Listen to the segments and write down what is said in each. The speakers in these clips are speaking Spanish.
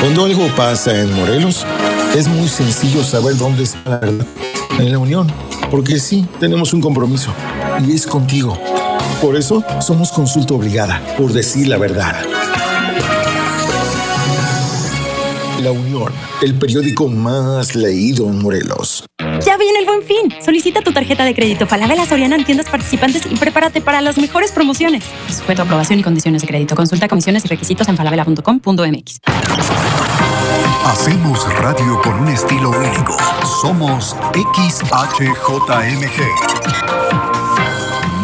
Cuando algo pasa en Morelos, es muy sencillo saber dónde está la verdad. En la Unión. Porque sí, tenemos un compromiso. Y es contigo. Por eso somos consulta obligada, por decir la verdad. La Unión, el periódico más leído en Morelos. Ya viene el buen fin. Solicita tu tarjeta de crédito Falabella Soriana en tiendas participantes y prepárate para las mejores promociones. Sujeto a aprobación y condiciones de crédito. Consulta comisiones y requisitos en falabella.com.mx. Hacemos radio con un estilo único. Somos XHJMG.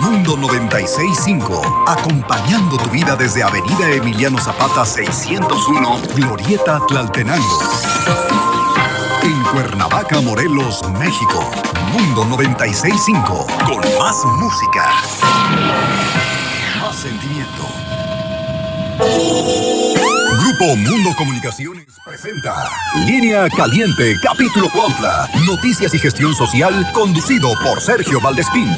Mundo 965, acompañando tu vida desde Avenida Emiliano Zapata 601, Glorieta Tlaltenango. En Cuernavaca, Morelos, México. Mundo 965, con más música. Más sentimiento. Grupo Mundo Comunicaciones presenta Línea Caliente, capítulo Cuautla. Noticias y gestión social, conducido por Sergio Valdespín.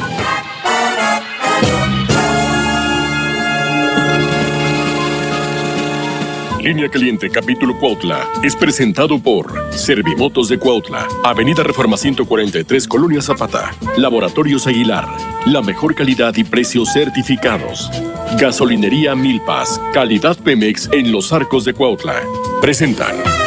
Línea Caliente, capítulo Cuautla, es presentado por Servimotos de Cuautla, Avenida Reforma 143, Colonia Zapata, Laboratorios Aguilar, la mejor calidad y precios certificados. Gasolinería Milpas, calidad Pemex en los arcos de Cuautla. Presentan.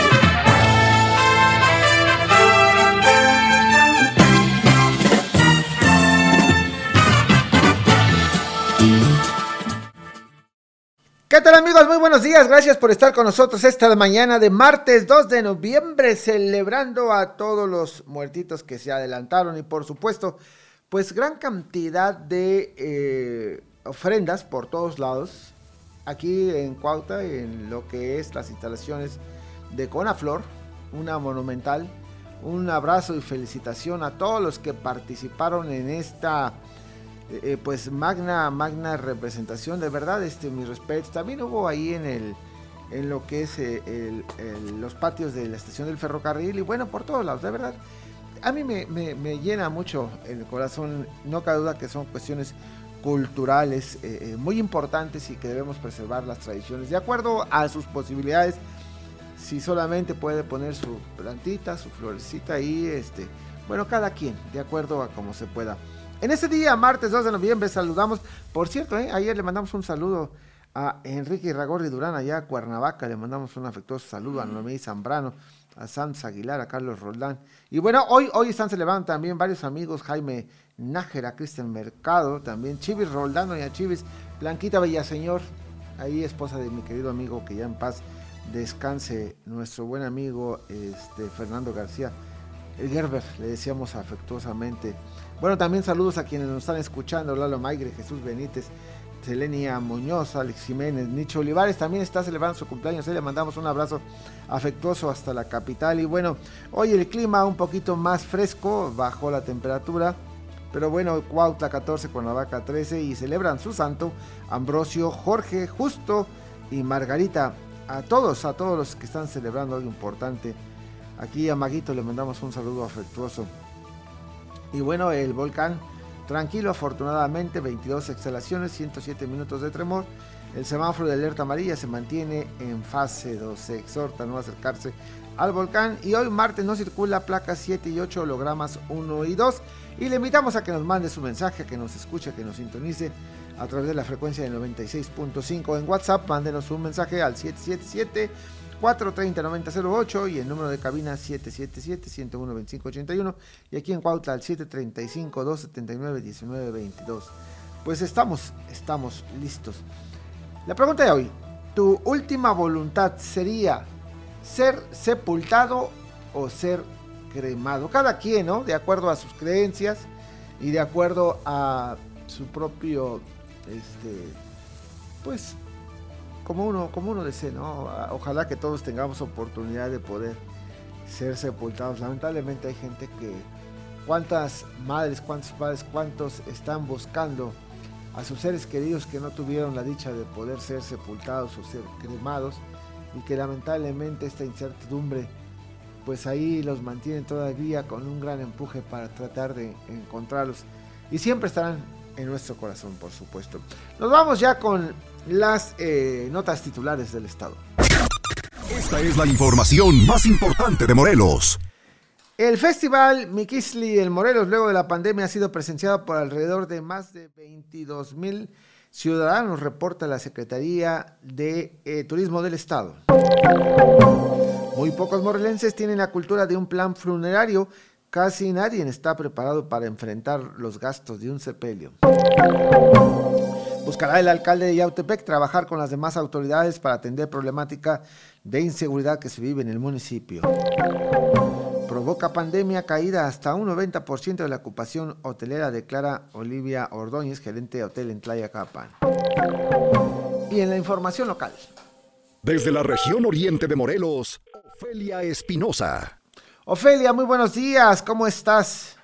Buenos días. Gracias por estar con nosotros esta mañana de martes 2 de noviembre, celebrando a todos los muertitos que se adelantaron y por supuesto, pues gran cantidad de eh, ofrendas por todos lados. Aquí en Cuauta, en lo que es las instalaciones de Conaflor, una monumental. Un abrazo y felicitación a todos los que participaron en esta eh, pues magna, magna representación, de verdad, este, mis respetos. También hubo ahí en el, en lo que es eh, los patios de la estación del ferrocarril y bueno, por todos lados, de verdad. A mí me, me, me llena mucho el corazón, no cabe duda que son cuestiones culturales eh, muy importantes y que debemos preservar las tradiciones de acuerdo a sus posibilidades. Si solamente puede poner su plantita, su florecita ahí, este, bueno, cada quien, de acuerdo a como se pueda. En ese día, martes 2 de noviembre, saludamos. Por cierto, ¿eh? ayer le mandamos un saludo a Enrique Irragorri Durán, allá a Cuernavaca. Le mandamos un afectuoso saludo a Noemí Zambrano, a Sanz Aguilar, a Carlos Roldán. Y bueno, hoy, hoy están celebrando también varios amigos: Jaime Nájera, Cristian Mercado, también Chivis Roldán, doña Chivis, Blanquita Bellaseñor, ahí esposa de mi querido amigo que ya en paz descanse, nuestro buen amigo este, Fernando García. El Gerber, le decíamos afectuosamente. Bueno, también saludos a quienes nos están escuchando, Lalo Maigre, Jesús Benítez, Selenia Muñoz, Alex Jiménez, Nicho Olivares también está celebrando su cumpleaños, le mandamos un abrazo afectuoso hasta la capital y bueno, hoy el clima un poquito más fresco, bajó la temperatura, pero bueno, Cuautla 14, Cuernavaca 13 y celebran su santo Ambrosio, Jorge, Justo y Margarita. A todos, a todos los que están celebrando algo importante. Aquí a Maguito le mandamos un saludo afectuoso. Y bueno, el volcán tranquilo, afortunadamente, 22 exhalaciones, 107 minutos de tremor. El semáforo de alerta amarilla se mantiene en fase 2. Se exhorta a no acercarse al volcán. Y hoy martes no circula placas 7 y 8, hologramas 1 y 2. Y le invitamos a que nos mande su mensaje, que nos escuche, que nos sintonice a través de la frecuencia del 96.5 en WhatsApp. Mándenos un mensaje al 777 430-9008 y el número de cabina 777-101-2581 y aquí en Cuautla al 735-279-1922. Pues estamos, estamos listos. La pregunta de hoy, ¿tu última voluntad sería ser sepultado o ser cremado? Cada quien, ¿no? De acuerdo a sus creencias y de acuerdo a su propio, este, pues como uno, como uno desee, ¿no? Ojalá que todos tengamos oportunidad de poder ser sepultados. Lamentablemente hay gente que, cuántas madres, cuántos padres, cuántos están buscando a sus seres queridos que no tuvieron la dicha de poder ser sepultados o ser cremados y que lamentablemente esta incertidumbre pues ahí los mantiene todavía con un gran empuje para tratar de encontrarlos y siempre estarán en nuestro corazón, por supuesto. Nos vamos ya con las eh, notas titulares del Estado. Esta es la información más importante de Morelos. El festival Miquisli en Morelos, luego de la pandemia, ha sido presenciado por alrededor de más de 22 mil ciudadanos, reporta la Secretaría de eh, Turismo del Estado. Muy pocos morelenses tienen la cultura de un plan funerario. Casi nadie está preparado para enfrentar los gastos de un sepelio. Buscará el alcalde de Yautepec trabajar con las demás autoridades para atender problemática de inseguridad que se vive en el municipio provoca pandemia caída hasta un 90% de la ocupación hotelera, declara Olivia Ordóñez, gerente de hotel en Tlayacapan. Y en la información local. Desde la región oriente de Morelos, Ofelia Espinosa. Ofelia, muy buenos días, ¿cómo estás?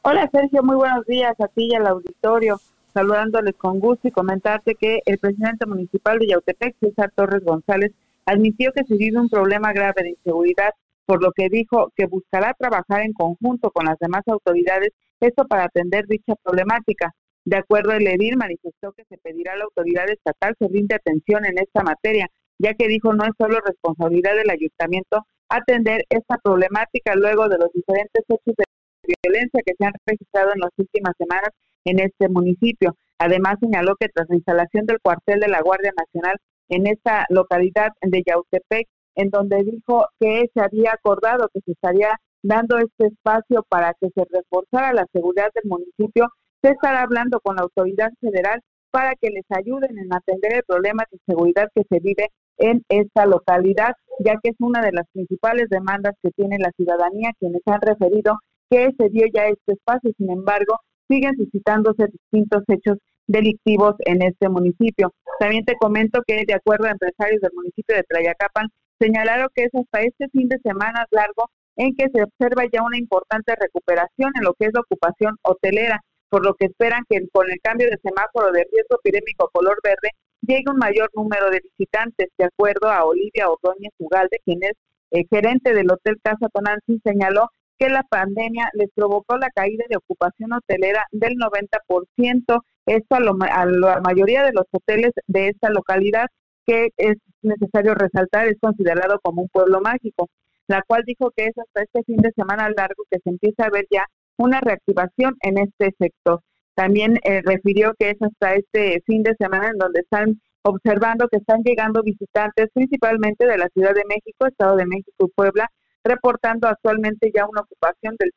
Hola Sergio, muy buenos días a ti y al auditorio. Saludándoles con gusto y comentarte que el presidente municipal de Yautepec, César Torres González, admitió que se vive un problema grave de inseguridad por lo que dijo que buscará trabajar en conjunto con las demás autoridades, esto para atender dicha problemática. De acuerdo, el edil manifestó que se pedirá a la autoridad estatal se brinde atención en esta materia, ya que dijo no es solo responsabilidad del ayuntamiento atender esta problemática luego de los diferentes hechos de violencia que se han registrado en las últimas semanas en este municipio. Además, señaló que tras la instalación del cuartel de la Guardia Nacional en esta localidad de Yautepec, en donde dijo que se había acordado que se estaría dando este espacio para que se reforzara la seguridad del municipio, se estará hablando con la autoridad federal para que les ayuden en atender el problema de seguridad que se vive en esta localidad, ya que es una de las principales demandas que tiene la ciudadanía, quienes han referido que se dio ya este espacio, sin embargo, siguen suscitándose distintos hechos delictivos en este municipio. También te comento que, de acuerdo a empresarios del municipio de Tlayacapan, señalaron que es hasta este fin de semana largo en que se observa ya una importante recuperación en lo que es la ocupación hotelera, por lo que esperan que con el cambio de semáforo de riesgo epidémico color verde llegue un mayor número de visitantes. De acuerdo a Olivia Ordóñez Ugalde, quien es eh, gerente del Hotel Casa Tonantzin, señaló que la pandemia les provocó la caída de ocupación hotelera del 90%, esto a, a la mayoría de los hoteles de esta localidad, que es necesario resaltar, es considerado como un pueblo mágico, la cual dijo que es hasta este fin de semana largo que se empieza a ver ya una reactivación en este sector. También eh, refirió que es hasta este fin de semana en donde están observando que están llegando visitantes principalmente de la Ciudad de México, Estado de México y Puebla, reportando actualmente ya una ocupación del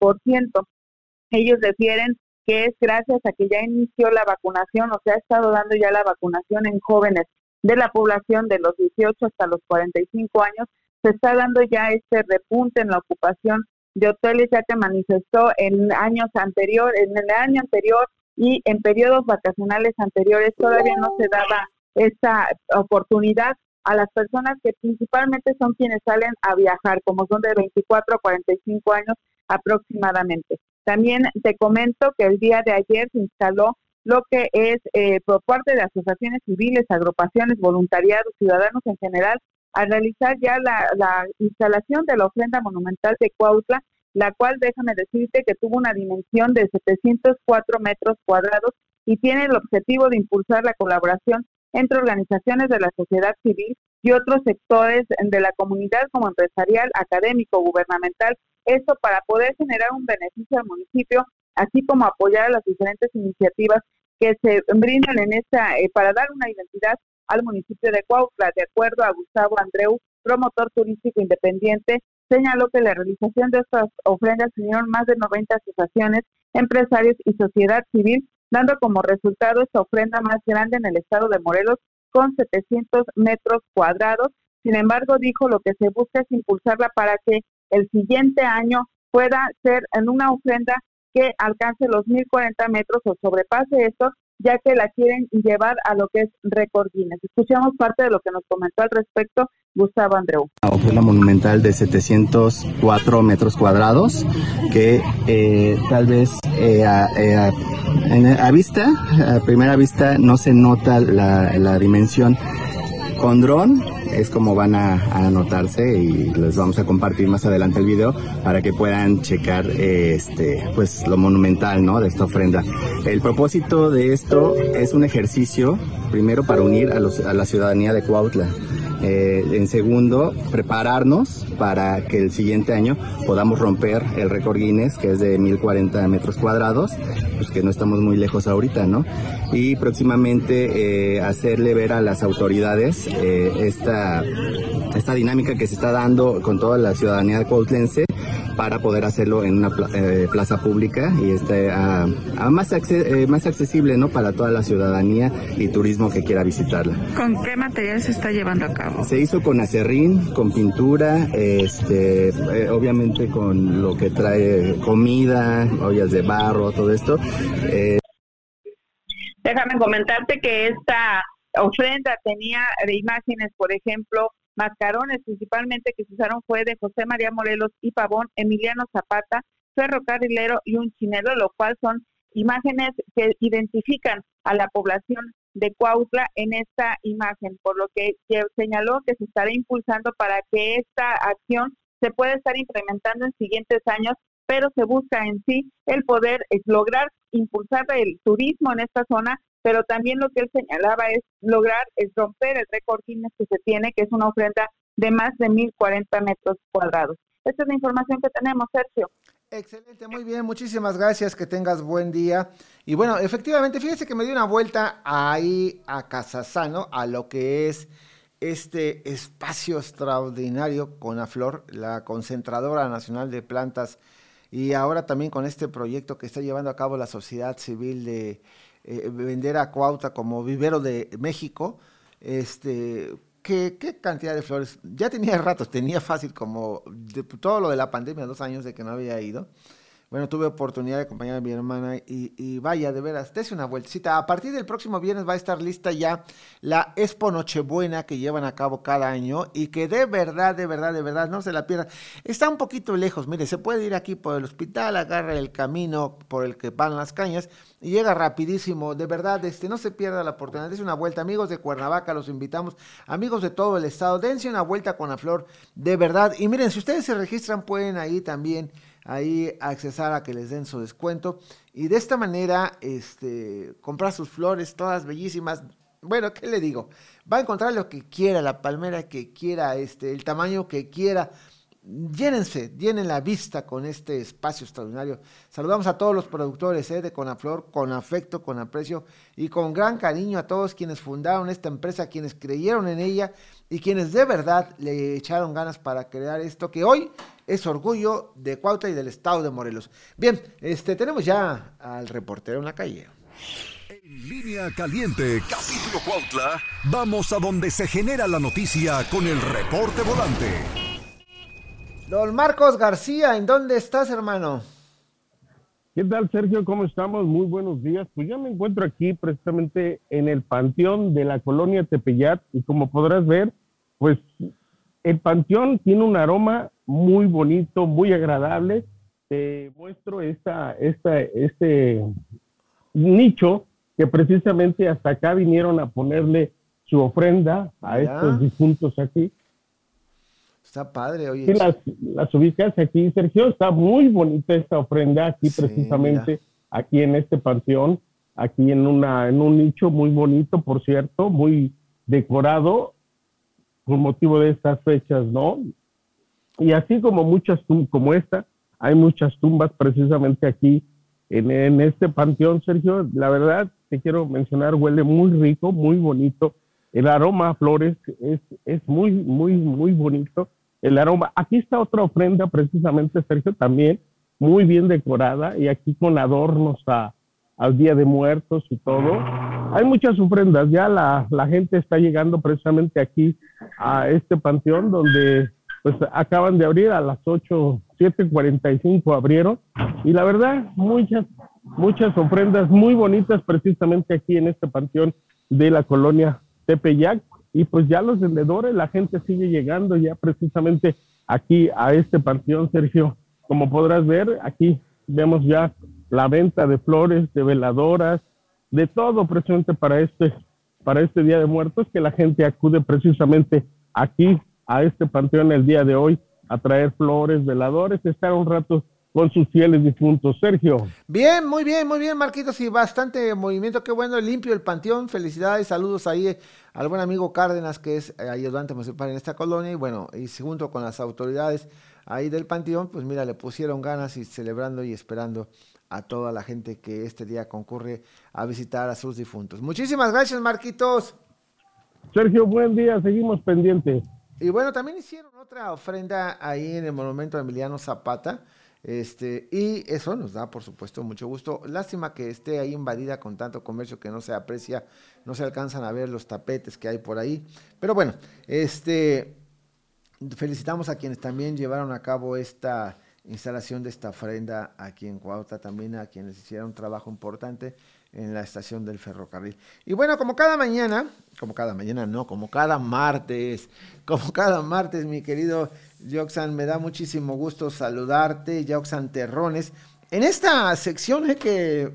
30%. Ellos refieren que es gracias a que ya inició la vacunación, o sea, ha estado dando ya la vacunación en jóvenes de la población de los 18 hasta los 45 años, se está dando ya este repunte en la ocupación de hoteles, ya que manifestó en años anteriores, en el año anterior y en periodos vacacionales anteriores todavía no se daba esta oportunidad a las personas que principalmente son quienes salen a viajar, como son de 24 a 45 años aproximadamente. También te comento que el día de ayer se instaló lo que es eh, por parte de asociaciones civiles, agrupaciones, voluntariados, ciudadanos en general, a realizar ya la, la instalación de la ofrenda monumental de Cuautla, la cual déjame decirte que tuvo una dimensión de 704 metros cuadrados y tiene el objetivo de impulsar la colaboración entre organizaciones de la sociedad civil y otros sectores de la comunidad como empresarial, académico, gubernamental, esto para poder generar un beneficio al municipio, así como apoyar a las diferentes iniciativas que se brindan en esta, eh, para dar una identidad al municipio de Cuautla. De acuerdo a Gustavo Andreu, promotor turístico independiente, señaló que la realización de estas ofrendas unieron más de 90 asociaciones, empresarios y sociedad civil, dando como resultado esta ofrenda más grande en el estado de Morelos con 700 metros cuadrados. Sin embargo, dijo lo que se busca es impulsarla para que el siguiente año pueda ser en una ofrenda que alcance los 1040 metros o sobrepase esto, ya que la quieren llevar a lo que es récord Guinness. Escuchamos parte de lo que nos comentó al respecto Gustavo Andreu. Ofrenda monumental de 704 metros cuadrados que eh, tal vez eh, eh, a, vista, a primera vista no se nota la, la dimensión. Con dron es como van a, anotarse y les vamos a compartir más adelante el video para que puedan checar este pues lo monumental ¿no? de esta ofrenda. El propósito de esto es un ejercicio primero para unir a, los, a la ciudadanía de Cuautla eh, en segundo, prepararnos para que el siguiente año podamos romper el récord Guinness, que es de 1040 metros cuadrados, pues que no estamos muy lejos ahorita, ¿no? Y próximamente eh, hacerle ver a las autoridades eh, esta, esta dinámica que se está dando con toda la ciudadanía cuautlense para poder hacerlo en una eh, plaza pública y este a, más, eh, más accesible no para toda la ciudadanía y turismo que quiera visitarla. ¿Con qué material se está llevando a cabo? Se hizo con acerrín, con pintura, este, eh, obviamente con lo que trae comida, ollas de barro, todo esto. Déjame comentarte que esta ofrenda tenía de imágenes, por ejemplo, mascarones principalmente que se usaron fue de José María Morelos y Pavón, Emiliano Zapata, ferrocarrilero y un chinelo, lo cual son imágenes que identifican a la población de Cuautla en esta imagen, por lo que señaló que se estará impulsando para que esta acción se pueda estar implementando en siguientes años, pero se busca en sí el poder lograr impulsar el turismo en esta zona pero también lo que él señalaba es lograr es romper el récord Guinness que se tiene, que es una ofrenda de más de 1040 metros cuadrados. Esta es la información que tenemos, Sergio. Excelente, muy bien, muchísimas gracias, que tengas buen día. Y bueno, efectivamente, fíjese que me dio una vuelta ahí a Casasano, a lo que es este espacio extraordinario con la flor, la concentradora nacional de plantas, y ahora también con este proyecto que está llevando a cabo la sociedad civil de eh, vender a Cuauta como vivero de México, este, ¿qué, ¿qué, cantidad de flores? Ya tenía rato, tenía fácil como todo lo de la pandemia, dos años de que no había ido. Bueno, tuve oportunidad de acompañar a mi hermana y, vaya, de veras, dése una vueltecita. A partir del próximo viernes va a estar lista ya la Expo Nochebuena que llevan a cabo cada año y que de verdad, de verdad, de verdad, no se la pierdan. Está un poquito lejos, mire, se puede ir aquí por el hospital, agarra el camino por el que van las cañas y llega rapidísimo. De verdad, este, no se pierda la oportunidad. Dése una vuelta, amigos de Cuernavaca, los invitamos, amigos de todo el estado, dense una vuelta con la flor, de verdad. Y miren, si ustedes se registran, pueden ahí también ahí accesar a que les den su descuento y de esta manera este, comprar sus flores todas bellísimas. Bueno, ¿qué le digo? Va a encontrar lo que quiera, la palmera que quiera, este, el tamaño que quiera. Llénense, llenen la vista con este espacio extraordinario. Saludamos a todos los productores eh, de Conaflor con afecto, con aprecio y con gran cariño a todos quienes fundaron esta empresa, quienes creyeron en ella y quienes de verdad le echaron ganas para crear esto que hoy es orgullo de Cuautla y del estado de Morelos. Bien, este tenemos ya al reportero en la calle. En línea caliente, capítulo Cuautla, vamos a donde se genera la noticia con el reporte volante. Don Marcos García, ¿en dónde estás, hermano? ¿Qué tal, Sergio? ¿Cómo estamos? Muy buenos días. Pues ya me encuentro aquí precisamente en el panteón de la colonia Tepeyat y como podrás ver, pues el panteón tiene un aroma muy bonito, muy agradable. Te muestro esta, esta, este nicho que precisamente hasta acá vinieron a ponerle su ofrenda a estos difuntos aquí. Está padre, oye. las, las ubicas aquí, Sergio, está muy bonita esta ofrenda aquí precisamente, aquí en este panteón, aquí en, una, en un nicho muy bonito, por cierto, muy decorado con motivo de estas fechas, ¿no? Y así como muchas como esta, hay muchas tumbas precisamente aquí en, en, este panteón, Sergio. La verdad, te quiero mencionar, huele muy rico, muy bonito. El aroma a flores es, es muy, muy, muy bonito. El aroma. Aquí está otra ofrenda precisamente, Sergio, también muy bien decorada y aquí con adornos a, al Día de Muertos y todo. Hay muchas ofrendas, ya la, la gente está llegando precisamente aquí a este panteón donde pues acaban de abrir a las 8, 7.45 abrieron y la verdad muchas, muchas ofrendas muy bonitas precisamente aquí en este panteón de la colonia Tepeyac y pues ya los vendedores, la gente sigue llegando ya precisamente aquí a este panteón, Sergio. Como podrás ver, aquí vemos ya la venta de flores, de veladoras, de todo precisamente para este, para este Día de Muertos, que la gente acude precisamente aquí a este panteón el día de hoy a traer flores, veladores, estar un rato con sus fieles difuntos. Sergio. Bien, muy bien, muy bien, Marquitos, y bastante movimiento, qué bueno, limpio el panteón, felicidades, saludos ahí al buen amigo Cárdenas, que es eh, ayudante municipal en esta colonia, y bueno, y junto con las autoridades ahí del panteón, pues mira, le pusieron ganas y celebrando y esperando a toda la gente que este día concurre a visitar a sus difuntos. Muchísimas gracias, Marquitos. Sergio, buen día, seguimos pendientes. Y bueno, también hicieron otra ofrenda ahí en el monumento de Emiliano Zapata. Este, y eso nos da, por supuesto, mucho gusto. Lástima que esté ahí invadida con tanto comercio que no se aprecia, no se alcanzan a ver los tapetes que hay por ahí. Pero bueno, este, felicitamos a quienes también llevaron a cabo esta instalación de esta ofrenda aquí en Cuautla, también a quienes hicieron un trabajo importante en la estación del ferrocarril. Y bueno, como cada mañana, como cada mañana no, como cada martes, como cada martes, mi querido Joxan, me da muchísimo gusto saludarte, Joxan Terrones, en esta sección eh, que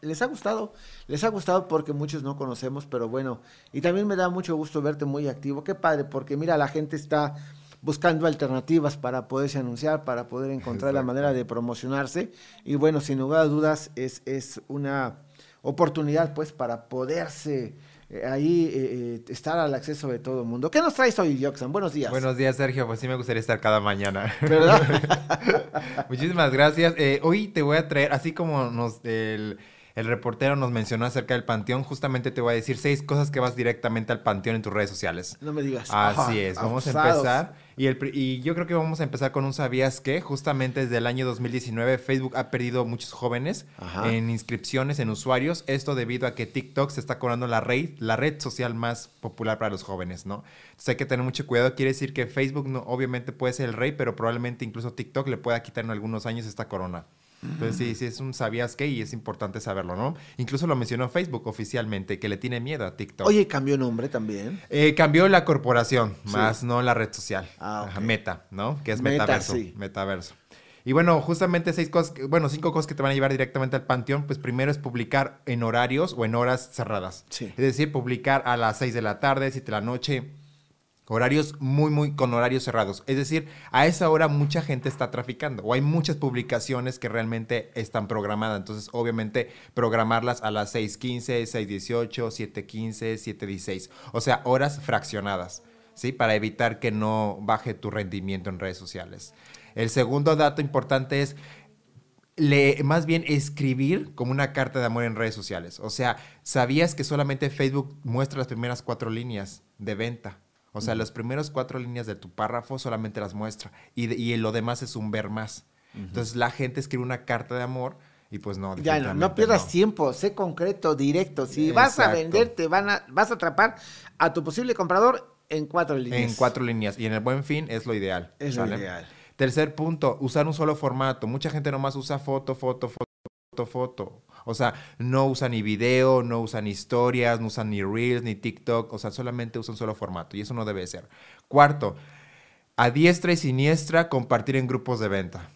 les ha gustado, les ha gustado porque muchos no conocemos, pero bueno, y también me da mucho gusto verte muy activo, qué padre, porque mira, la gente está buscando alternativas para poderse anunciar, para poder encontrar la manera de promocionarse, y bueno, sin lugar a dudas es, es una oportunidad pues para poderse eh, ahí eh, eh, estar al acceso de todo el mundo. ¿Qué nos traes hoy, Joxan? Buenos días. Buenos días, Sergio. Pues sí me gustaría estar cada mañana. Muchísimas gracias. hoy te voy a traer, así como nos el, el, reportero nos mencionó acerca del panteón, justamente te voy a decir seis cosas que vas directamente al panteón en tus redes sociales. No me digas. Así es. Vamos a empezar. Y, el, y yo creo que vamos a empezar con un sabías que justamente desde el año 2019 Facebook ha perdido muchos jóvenes en inscripciones, en usuarios. Esto debido a que TikTok se está cobrando la red, la red social más popular para los jóvenes, ¿no? Entonces hay que tener mucho cuidado. Quiere decir que Facebook no, obviamente puede ser el rey, pero probablemente incluso TikTok le pueda quitar en algunos años esta corona. Entonces, sí, sí, es un sabías que y es importante saberlo, ¿no? Incluso lo mencionó Facebook oficialmente, que le tiene miedo a TikTok. Oye, ¿cambió nombre también? Eh, cambió la corporación, más no la red social. Ah, Meta, ¿no? Que es metaverso. Metaverso. Y bueno, justamente seis cosas, bueno, cinco cosas que te van a llevar directamente al panteón. Pues primero es publicar en horarios o en horas cerradas. Sí. Es decir, publicar a las seis de la tarde, siete de la noche, Horarios muy, muy con horarios cerrados. Es decir, a esa hora mucha gente está traficando o hay muchas publicaciones que realmente están programadas. Entonces, obviamente, programarlas a las 6.15, 6.18, 7.15, 7.16. O sea, horas fraccionadas, ¿sí? Para evitar que no baje tu rendimiento en redes sociales. El segundo dato importante es más bien escribir como una carta de amor en redes sociales. O sea, ¿sabías que solamente Facebook muestra las primeras cuatro líneas de venta? O sea, las primeras cuatro líneas de tu párrafo solamente las muestra y, y lo demás es un ver más. Entonces la gente escribe una carta de amor y pues no. Ya no, no pierdas tiempo, sé concreto, directo. Si vas a vender, te van a, vas a atrapar a tu posible comprador en cuatro líneas. En cuatro líneas. Y en el buen fin es lo ideal. Es lo ideal. Tercer punto, usar un solo formato. Mucha gente nomás usa foto, foto, foto, foto. O sea, no usan ni video, no usan historias, no usan ni Reels, ni TikTok. O sea, solamente usan solo formato. Y eso no debe ser. Cuarto, a diestra y siniestra compartir en grupos de venta.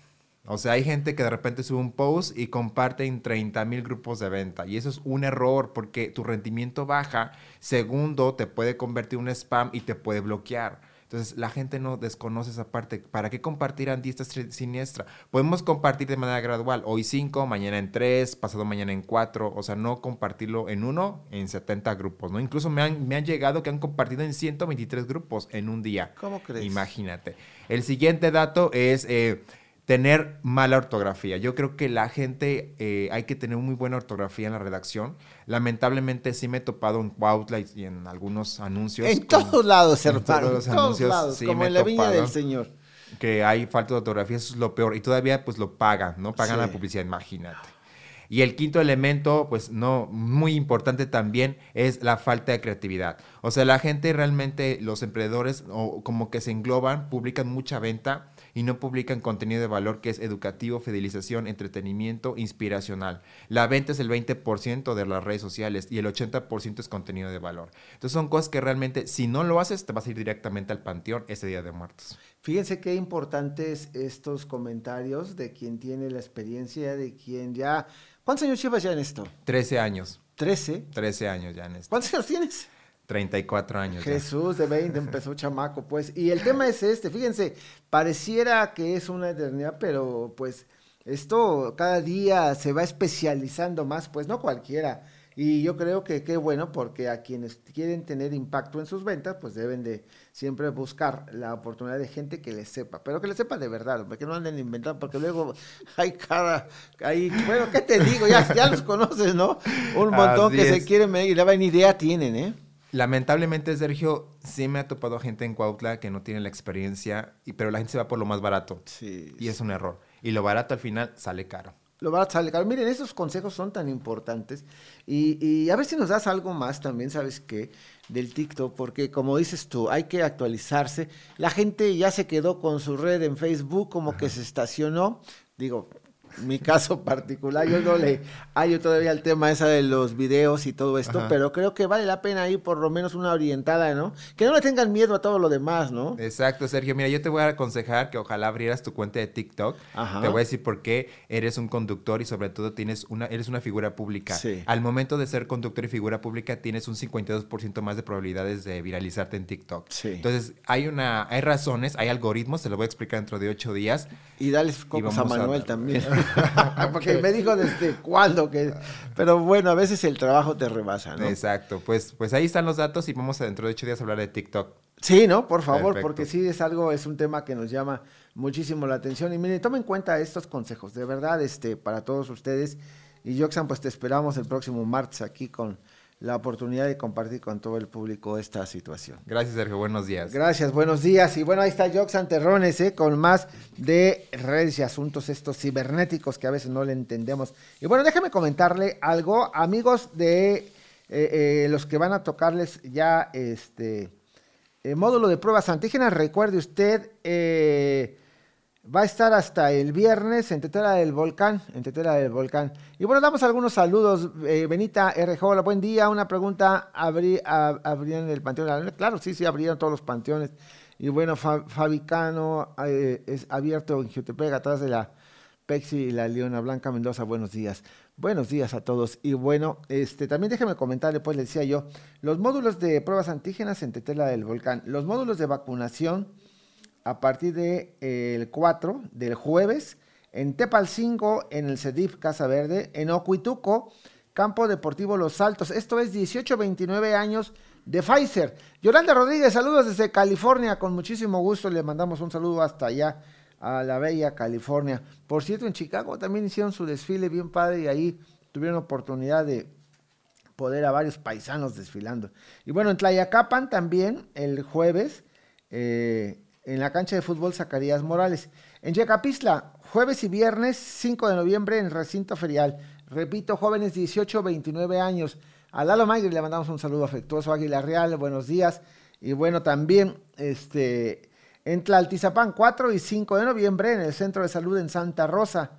O sea, hay gente que de repente sube un post y comparte en 30 mil grupos de venta. Y eso es un error porque tu rendimiento baja. Segundo, te puede convertir en un spam y te puede bloquear. Entonces, la gente no desconoce esa parte. ¿Para qué compartir a diestra siniestra? Podemos compartir de manera gradual. Hoy cinco, mañana en tres, pasado mañana en cuatro. O sea, no compartirlo en uno, en 70 grupos, ¿no? Incluso me han, me han llegado que han compartido en 123 grupos en un día. ¿Cómo crees? Imagínate. El siguiente dato es... Eh, tener mala ortografía. Yo creo que la gente eh, hay que tener muy buena ortografía en la redacción. Lamentablemente sí me he topado en Cuautla y en algunos anuncios. En todos lados, en todos los anuncios, como en la viña del Señor. Que hay falta de ortografía, eso es lo peor. Y todavía pues lo pagan, ¿no? Pagan la publicidad, imagínate. Y el quinto elemento, pues no, muy importante también, es la falta de creatividad. O sea, la gente realmente, los emprendedores, o como que se engloban, publican mucha venta, y no publican contenido de valor que es educativo, fidelización, entretenimiento, inspiracional. La venta es el 20% de las redes sociales y el 80% es contenido de valor. Entonces son cosas que realmente si no lo haces te vas a ir directamente al panteón ese día de muertos. Fíjense qué importantes estos comentarios de quien tiene la experiencia, de quien ya... ¿Cuántos años llevas ya en esto? 13 años. ¿13? 13 años ya en esto. ¿Cuántos años tienes? 34 años. Jesús de 20 empezó chamaco, pues. Y el tema es este, fíjense, pareciera que es una eternidad, pero pues esto cada día se va especializando más, pues no cualquiera. Y yo creo que qué bueno porque a quienes quieren tener impacto en sus ventas, pues deben de siempre buscar la oportunidad de gente que les sepa, pero que les sepa de verdad, porque no anden inventando, porque luego hay cada, hay, bueno, ¿qué te digo? Ya, ya los conoces, ¿no? Un montón que se quieren medir y la idea tienen, ¿eh? Lamentablemente, Sergio, sí me ha topado gente en Cuautla que no tiene la experiencia, y, pero la gente se va por lo más barato. Sí. Y es un error. Y lo barato al final sale caro. Lo barato sale caro. Miren, esos consejos son tan importantes. Y, y a ver si nos das algo más también, ¿sabes qué? Del TikTok, porque como dices tú, hay que actualizarse. La gente ya se quedó con su red en Facebook, como que se estacionó. Digo, mi caso particular, yo no le hallo todavía el tema esa de los videos y todo esto, pero creo que vale la pena ir por lo menos una orientada, ¿no? Que no le tengan miedo a todo lo demás, ¿no? Exacto, Sergio. Mira, yo te voy a aconsejar que ojalá abrieras tu cuenta de TikTok. Te voy a decir por qué eres un conductor y sobre todo tienes una, eres una figura pública. Al momento de ser conductor y figura pública tienes un 52% más de probabilidades de viralizarte en TikTok. Entonces, hay una, hay razones, hay algoritmos, te lo voy a explicar dentro de ocho días. Y dale cocos a Manuel también. Porque me dijo desde cuándo que... Pero bueno, a veces el trabajo te rebasa, ¿no? Exacto. Pues, pues ahí están los datos y vamos a dentro de ocho días a hablar de TikTok. Sí, ¿no? Por favor, porque sí es algo, es un tema que nos llama muchísimo la atención. Y miren, tomen en cuenta estos consejos, de verdad, este, para todos ustedes. Y Joxan, pues te esperamos el próximo martes aquí con la oportunidad de compartir con todo el público esta situación. Gracias, Sergio. Buenos días. Gracias, buenos días. Y bueno, ahí está Joxan Terrones, ¿eh? con más de redes y asuntos estos cibernéticos que a veces no le entendemos. Y bueno, déjame comentarle algo, amigos de eh, eh, los que van a tocarles ya este módulo de pruebas antígenas. Recuerde usted, Va a estar hasta el viernes en Tetera del Volcán, en Tetera del Volcán. Y bueno, damos algunos saludos. Eh, Benita R. Hola, buen día. Una pregunta, ¿abrí, ¿abrían el Panteón? Claro, sí, sí, abrieron todos los panteones. Y bueno, Fabicano eh, es abierto en Jutepec, atrás de la Pexi y la Leona Blanca Mendoza. Buenos días. Buenos días a todos. Y bueno, este también déjeme comentar, después le decía yo, los módulos de pruebas antígenas en Tetela del Volcán, los módulos de vacunación a partir del de, 4 del jueves, en Tepalcingo, en el CEDIF Casa Verde, en Ocuituco, Campo Deportivo Los Altos. Esto es 18-29 años de Pfizer. Yolanda Rodríguez, saludos desde California, con muchísimo gusto le mandamos un saludo hasta allá a la bella California. Por cierto, en Chicago también hicieron su desfile bien padre y ahí tuvieron oportunidad de poder a varios paisanos desfilando. Y bueno, en Tlayacapan también el jueves eh, en la cancha de fútbol Zacarías Morales. En Yecapistla, jueves y viernes 5 de noviembre en recinto ferial. Repito, jóvenes 18, 29 años. A Lalo Magri le mandamos un saludo afectuoso. Águila Real, buenos días. Y bueno, también este, en Tlaltizapán, 4 y 5 de noviembre en el Centro de Salud en Santa Rosa.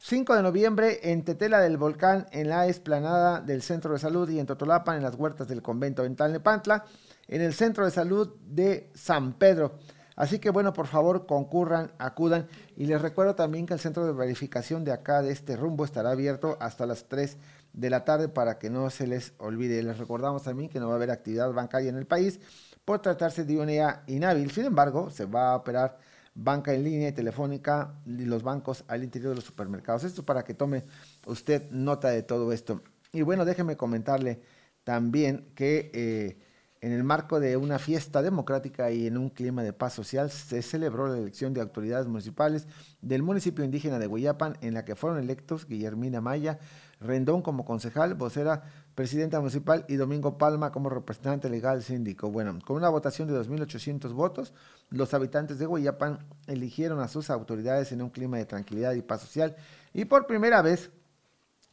5 de noviembre en Tetela del Volcán, en la esplanada del Centro de Salud y en Totolapan, en las huertas del convento en Talnepantla, en el Centro de Salud de San Pedro. Así que bueno, por favor, concurran, acudan. Y les recuerdo también que el centro de verificación de acá, de este rumbo, estará abierto hasta las 3 de la tarde para que no se les olvide. Les recordamos también que no va a haber actividad bancaria en el país por tratarse de una idea inhábil. Sin embargo, se va a operar banca en línea y telefónica y los bancos al interior de los supermercados. Esto para que tome usted nota de todo esto. Y bueno, déjeme comentarle también que... Eh, en el marco de una fiesta democrática y en un clima de paz social, se celebró la elección de autoridades municipales del municipio indígena de Huillapan, en la que fueron electos Guillermina Maya, Rendón como concejal, vocera presidenta municipal y Domingo Palma como representante legal síndico. Bueno, con una votación de 2.800 votos, los habitantes de Huillapan eligieron a sus autoridades en un clima de tranquilidad y paz social y por primera vez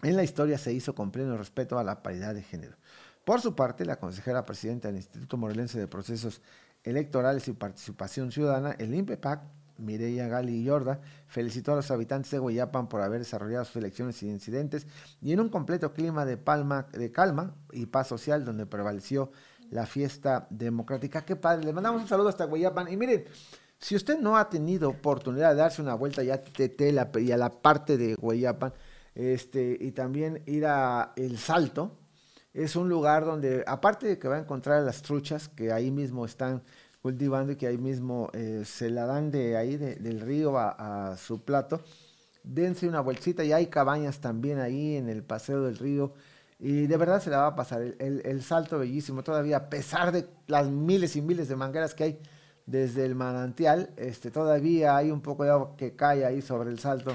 en la historia se hizo con pleno respeto a la paridad de género. Por su parte, la consejera presidenta del Instituto Morelense de Procesos Electorales y Participación Ciudadana, el INPEPAC, Mireya Gali Yorda, felicitó a los habitantes de Guayapan por haber desarrollado sus elecciones sin incidentes y en un completo clima de, palma, de calma y paz social donde prevaleció la fiesta democrática. Qué padre, le mandamos un saludo hasta Guayapan. Y miren, si usted no ha tenido oportunidad de darse una vuelta ya a y a la parte de Guayapan, este, y también ir a El Salto, es un lugar donde, aparte de que va a encontrar las truchas, que ahí mismo están cultivando y que ahí mismo eh, se la dan de ahí, del río a, su plato, dense una vueltita. Y hay cabañas también ahí en el paseo del río. Y de verdad se la va a pasar. El, el, salto bellísimo, todavía a pesar de las miles y miles de mangueras que hay desde el manantial, este, todavía hay un poco de agua que cae ahí sobre el salto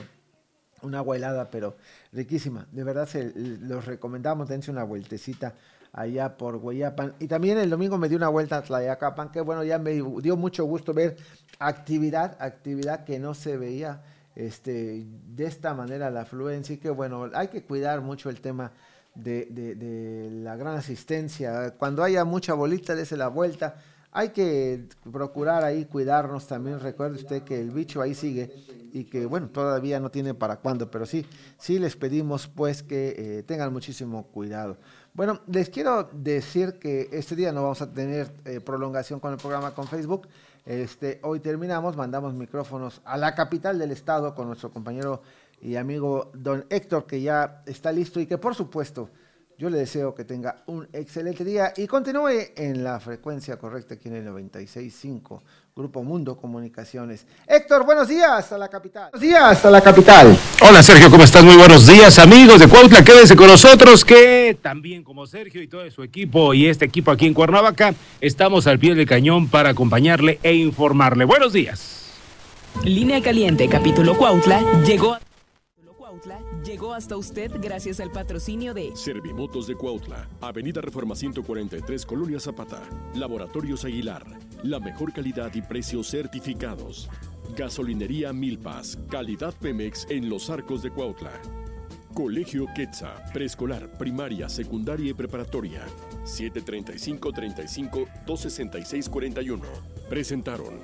una agua helada, pero riquísima. De verdad se los recomendamos, dense una vueltecita allá por Guayapan. Y también el domingo me dio una vuelta a Tlayacapan, que bueno, ya me dio mucho gusto ver actividad, actividad que no se veía este, de esta manera la afluencia. Y que bueno, hay que cuidar mucho el tema de, de la gran asistencia. Cuando haya mucha bolita, dése la vuelta hay que procurar ahí cuidarnos también. Recuerde usted que el bicho ahí sigue y que, bueno, todavía no tiene para cuándo, pero sí, sí les pedimos pues que eh, tengan muchísimo cuidado. Bueno, les quiero decir que este día no vamos a tener eh, prolongación con el programa con Facebook. Este, hoy terminamos, mandamos micrófonos a la capital del estado con nuestro compañero y amigo don Héctor, que ya está listo y que por supuesto yo le deseo que tenga un excelente día y continúe en la frecuencia correcta aquí en el 96.5, Grupo Mundo Comunicaciones. Héctor, buenos días a la capital. Buenos días a la capital. Hola Sergio, ¿cómo estás? Muy buenos días amigos de Cuautla. Quédense con nosotros que también como Sergio y todo su equipo y este equipo aquí en Cuernavaca, estamos al pie del cañón para acompañarle e informarle. Buenos días. Línea Caliente, capítulo Cuautla, llegó a llegó hasta usted gracias al patrocinio de Servimotos de Cuautla, Avenida Reforma 143, Colonia Zapata, Laboratorios Aguilar, la mejor calidad y precios certificados. Gasolinería Milpas, calidad Pemex en los arcos de Cuautla. Colegio Quetza, preescolar, primaria, secundaria y preparatoria. 735 35 266 41. Presentaron.